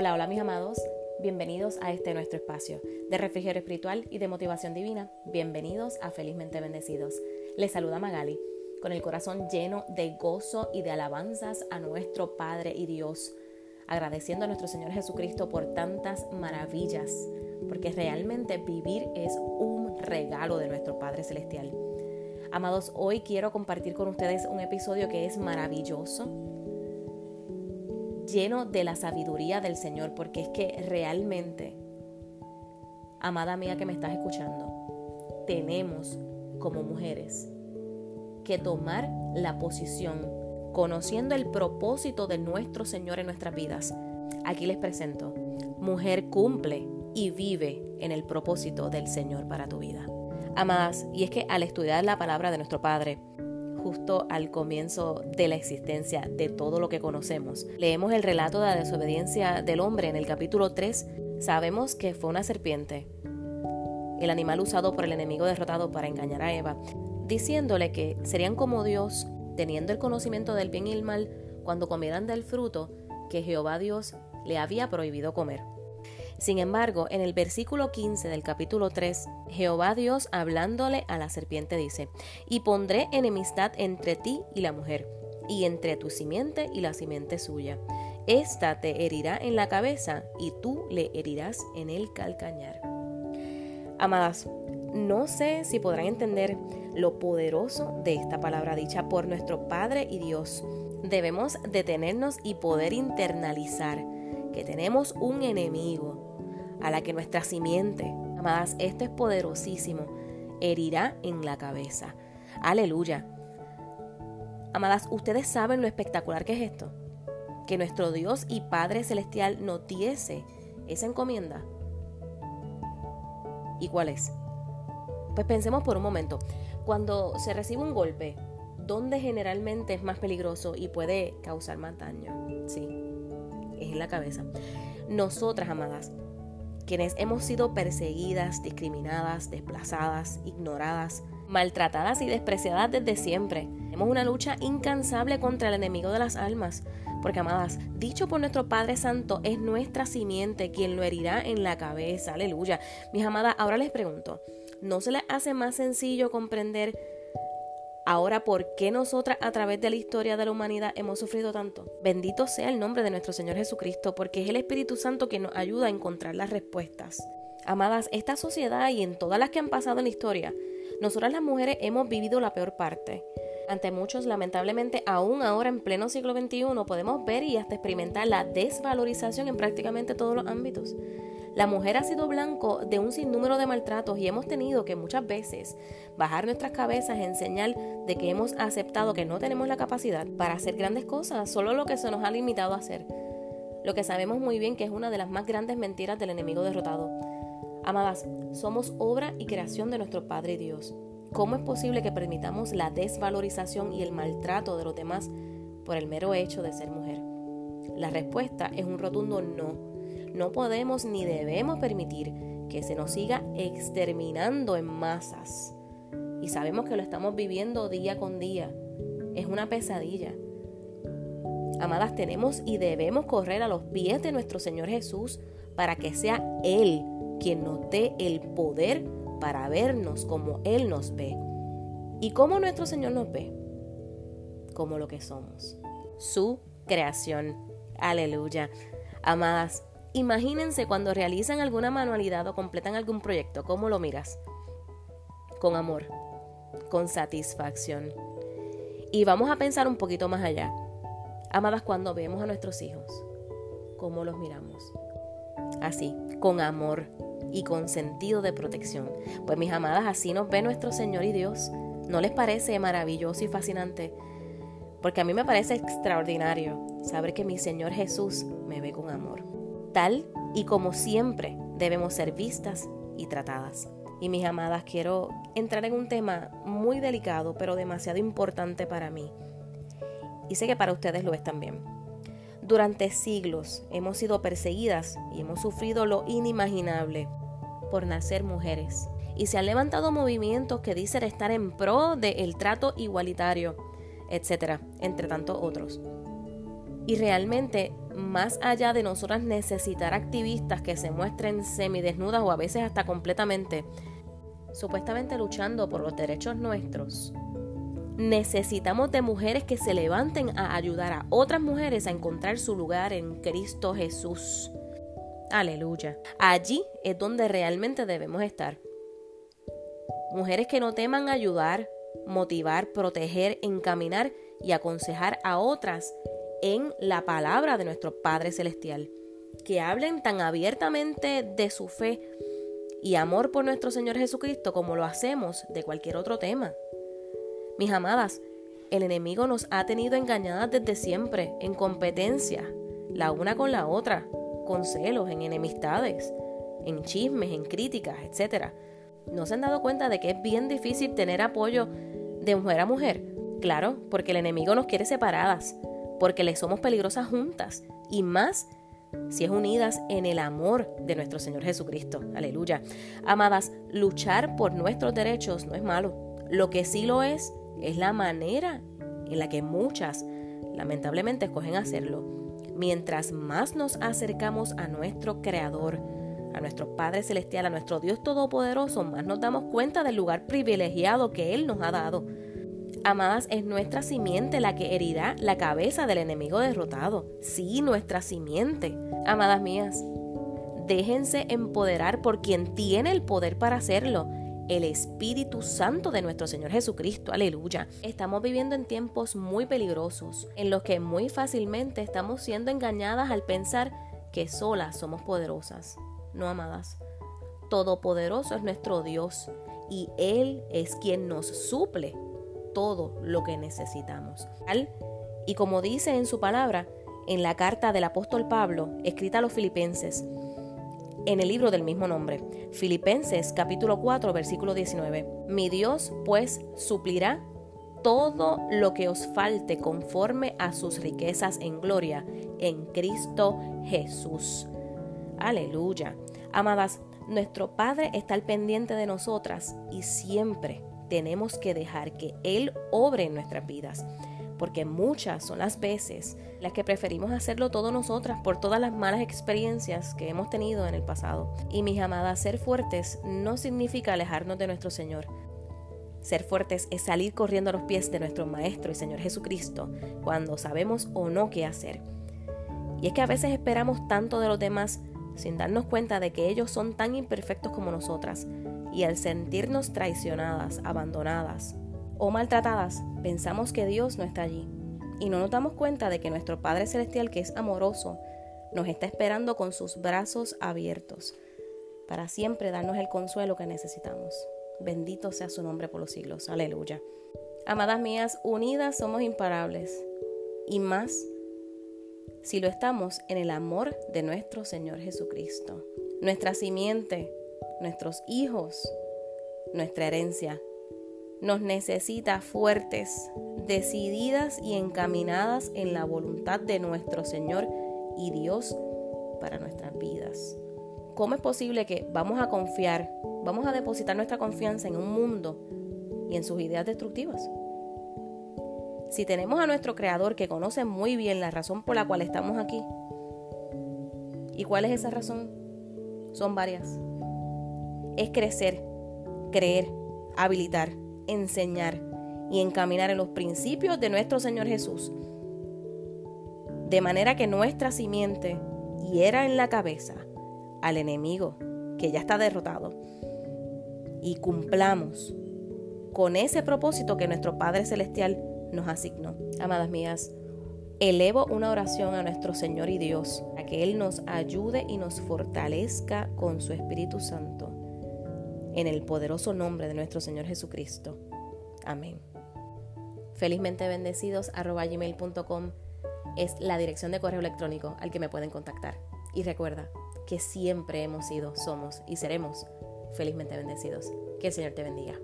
Hola, hola mis amados, bienvenidos a este nuestro espacio de refrigerio espiritual y de motivación divina. Bienvenidos a Felizmente Bendecidos. Les saluda Magali con el corazón lleno de gozo y de alabanzas a nuestro Padre y Dios, agradeciendo a nuestro Señor Jesucristo por tantas maravillas, porque realmente vivir es un regalo de nuestro Padre Celestial. Amados, hoy quiero compartir con ustedes un episodio que es maravilloso, lleno de la sabiduría del Señor, porque es que realmente, amada mía que me estás escuchando, tenemos como mujeres que tomar la posición, conociendo el propósito de nuestro Señor en nuestras vidas. Aquí les presento, mujer cumple y vive en el propósito del Señor para tu vida. Amadas, y es que al estudiar la palabra de nuestro Padre, justo al comienzo de la existencia de todo lo que conocemos. Leemos el relato de la desobediencia del hombre en el capítulo 3. Sabemos que fue una serpiente, el animal usado por el enemigo derrotado para engañar a Eva, diciéndole que serían como Dios, teniendo el conocimiento del bien y el mal, cuando comieran del fruto que Jehová Dios le había prohibido comer. Sin embargo, en el versículo 15 del capítulo 3, Jehová Dios hablándole a la serpiente dice, y pondré enemistad entre ti y la mujer, y entre tu simiente y la simiente suya. Esta te herirá en la cabeza y tú le herirás en el calcañar. Amadas, no sé si podrán entender lo poderoso de esta palabra dicha por nuestro Padre y Dios. Debemos detenernos y poder internalizar que tenemos un enemigo a la que nuestra simiente, amadas, esto es poderosísimo, herirá en la cabeza. Aleluya. Amadas, ustedes saben lo espectacular que es esto. Que nuestro Dios y Padre Celestial nos diese esa encomienda. ¿Y cuál es? Pues pensemos por un momento. Cuando se recibe un golpe, ¿dónde generalmente es más peligroso y puede causar más daño? Sí, es en la cabeza. Nosotras, amadas, quienes hemos sido perseguidas, discriminadas, desplazadas, ignoradas, maltratadas y despreciadas desde siempre. Tenemos una lucha incansable contra el enemigo de las almas, porque amadas, dicho por nuestro Padre Santo, es nuestra simiente quien lo herirá en la cabeza. Aleluya. Mis amadas, ahora les pregunto, ¿no se les hace más sencillo comprender Ahora, ¿por qué nosotras a través de la historia de la humanidad hemos sufrido tanto? Bendito sea el nombre de nuestro Señor Jesucristo, porque es el Espíritu Santo que nos ayuda a encontrar las respuestas. Amadas, esta sociedad y en todas las que han pasado en la historia, nosotras las mujeres hemos vivido la peor parte. Ante muchos, lamentablemente, aún ahora en pleno siglo XXI, podemos ver y hasta experimentar la desvalorización en prácticamente todos los ámbitos. La mujer ha sido blanco de un sinnúmero de maltratos y hemos tenido que muchas veces bajar nuestras cabezas en señal de que hemos aceptado que no tenemos la capacidad para hacer grandes cosas, solo lo que se nos ha limitado a hacer. Lo que sabemos muy bien que es una de las más grandes mentiras del enemigo derrotado. Amadas, somos obra y creación de nuestro Padre Dios. ¿Cómo es posible que permitamos la desvalorización y el maltrato de los demás por el mero hecho de ser mujer? La respuesta es un rotundo no. No podemos ni debemos permitir que se nos siga exterminando en masas. Y sabemos que lo estamos viviendo día con día. Es una pesadilla. Amadas, tenemos y debemos correr a los pies de nuestro Señor Jesús para que sea Él quien nos dé el poder para vernos como Él nos ve. ¿Y cómo nuestro Señor nos ve? Como lo que somos. Su creación. Aleluya. Amadas, Imagínense cuando realizan alguna manualidad o completan algún proyecto, ¿cómo lo miras? Con amor, con satisfacción. Y vamos a pensar un poquito más allá. Amadas, cuando vemos a nuestros hijos, ¿cómo los miramos? Así, con amor y con sentido de protección. Pues mis amadas, así nos ve nuestro Señor y Dios. ¿No les parece maravilloso y fascinante? Porque a mí me parece extraordinario saber que mi Señor Jesús me ve con amor tal y como siempre debemos ser vistas y tratadas. Y mis amadas, quiero entrar en un tema muy delicado, pero demasiado importante para mí. Y sé que para ustedes lo es también. Durante siglos hemos sido perseguidas y hemos sufrido lo inimaginable por nacer mujeres. Y se han levantado movimientos que dicen estar en pro del trato igualitario, etcétera, entre tantos otros. Y realmente, más allá de nosotras necesitar activistas que se muestren semidesnudas o a veces hasta completamente, supuestamente luchando por los derechos nuestros, necesitamos de mujeres que se levanten a ayudar a otras mujeres a encontrar su lugar en Cristo Jesús. Aleluya. Allí es donde realmente debemos estar. Mujeres que no teman ayudar, motivar, proteger, encaminar y aconsejar a otras en la palabra de nuestro Padre Celestial. Que hablen tan abiertamente de su fe y amor por nuestro Señor Jesucristo como lo hacemos de cualquier otro tema. Mis amadas, el enemigo nos ha tenido engañadas desde siempre, en competencia, la una con la otra, con celos, en enemistades, en chismes, en críticas, etc. ¿No se han dado cuenta de que es bien difícil tener apoyo de mujer a mujer? Claro, porque el enemigo nos quiere separadas, porque le somos peligrosas juntas y más si es unidas en el amor de nuestro Señor Jesucristo. Aleluya. Amadas, luchar por nuestros derechos no es malo. Lo que sí lo es es la manera en la que muchas lamentablemente escogen hacerlo. Mientras más nos acercamos a nuestro Creador, a nuestro Padre Celestial, a nuestro Dios Todopoderoso, más nos damos cuenta del lugar privilegiado que Él nos ha dado. Amadas, es nuestra simiente la que herirá la cabeza del enemigo derrotado. Sí, nuestra simiente. Amadas mías, déjense empoderar por quien tiene el poder para hacerlo el Espíritu Santo de nuestro Señor Jesucristo. Aleluya. Estamos viviendo en tiempos muy peligrosos, en los que muy fácilmente estamos siendo engañadas al pensar que solas somos poderosas. No, amadas. Todopoderoso es nuestro Dios y Él es quien nos suple todo lo que necesitamos. Y como dice en su palabra, en la carta del apóstol Pablo, escrita a los filipenses, en el libro del mismo nombre. Filipenses capítulo 4 versículo 19. Mi Dios pues suplirá todo lo que os falte conforme a sus riquezas en gloria en Cristo Jesús. Aleluya. Amadas, nuestro Padre está al pendiente de nosotras y siempre tenemos que dejar que Él obre en nuestras vidas porque muchas son las veces las que preferimos hacerlo todo nosotras por todas las malas experiencias que hemos tenido en el pasado. Y mis amadas, ser fuertes no significa alejarnos de nuestro Señor. Ser fuertes es salir corriendo a los pies de nuestro Maestro y Señor Jesucristo cuando sabemos o no qué hacer. Y es que a veces esperamos tanto de los demás sin darnos cuenta de que ellos son tan imperfectos como nosotras y al sentirnos traicionadas, abandonadas, o maltratadas, pensamos que Dios no está allí y no nos damos cuenta de que nuestro Padre Celestial, que es amoroso, nos está esperando con sus brazos abiertos para siempre darnos el consuelo que necesitamos. Bendito sea su nombre por los siglos. Aleluya. Amadas mías, unidas somos imparables y más si lo estamos en el amor de nuestro Señor Jesucristo. Nuestra simiente, nuestros hijos, nuestra herencia, nos necesita fuertes, decididas y encaminadas en la voluntad de nuestro Señor y Dios para nuestras vidas. ¿Cómo es posible que vamos a confiar, vamos a depositar nuestra confianza en un mundo y en sus ideas destructivas? Si tenemos a nuestro Creador que conoce muy bien la razón por la cual estamos aquí, ¿y cuál es esa razón? Son varias. Es crecer, creer, habilitar, enseñar y encaminar en los principios de nuestro Señor Jesús. De manera que nuestra simiente hiera en la cabeza al enemigo que ya está derrotado y cumplamos con ese propósito que nuestro Padre Celestial nos asignó. Amadas mías, elevo una oración a nuestro Señor y Dios, a que Él nos ayude y nos fortalezca con su Espíritu Santo en el poderoso nombre de nuestro Señor Jesucristo. Amén. Felizmente bendecidos gmail.com es la dirección de correo electrónico al que me pueden contactar. Y recuerda que siempre hemos sido, somos y seremos felizmente bendecidos. Que el Señor te bendiga.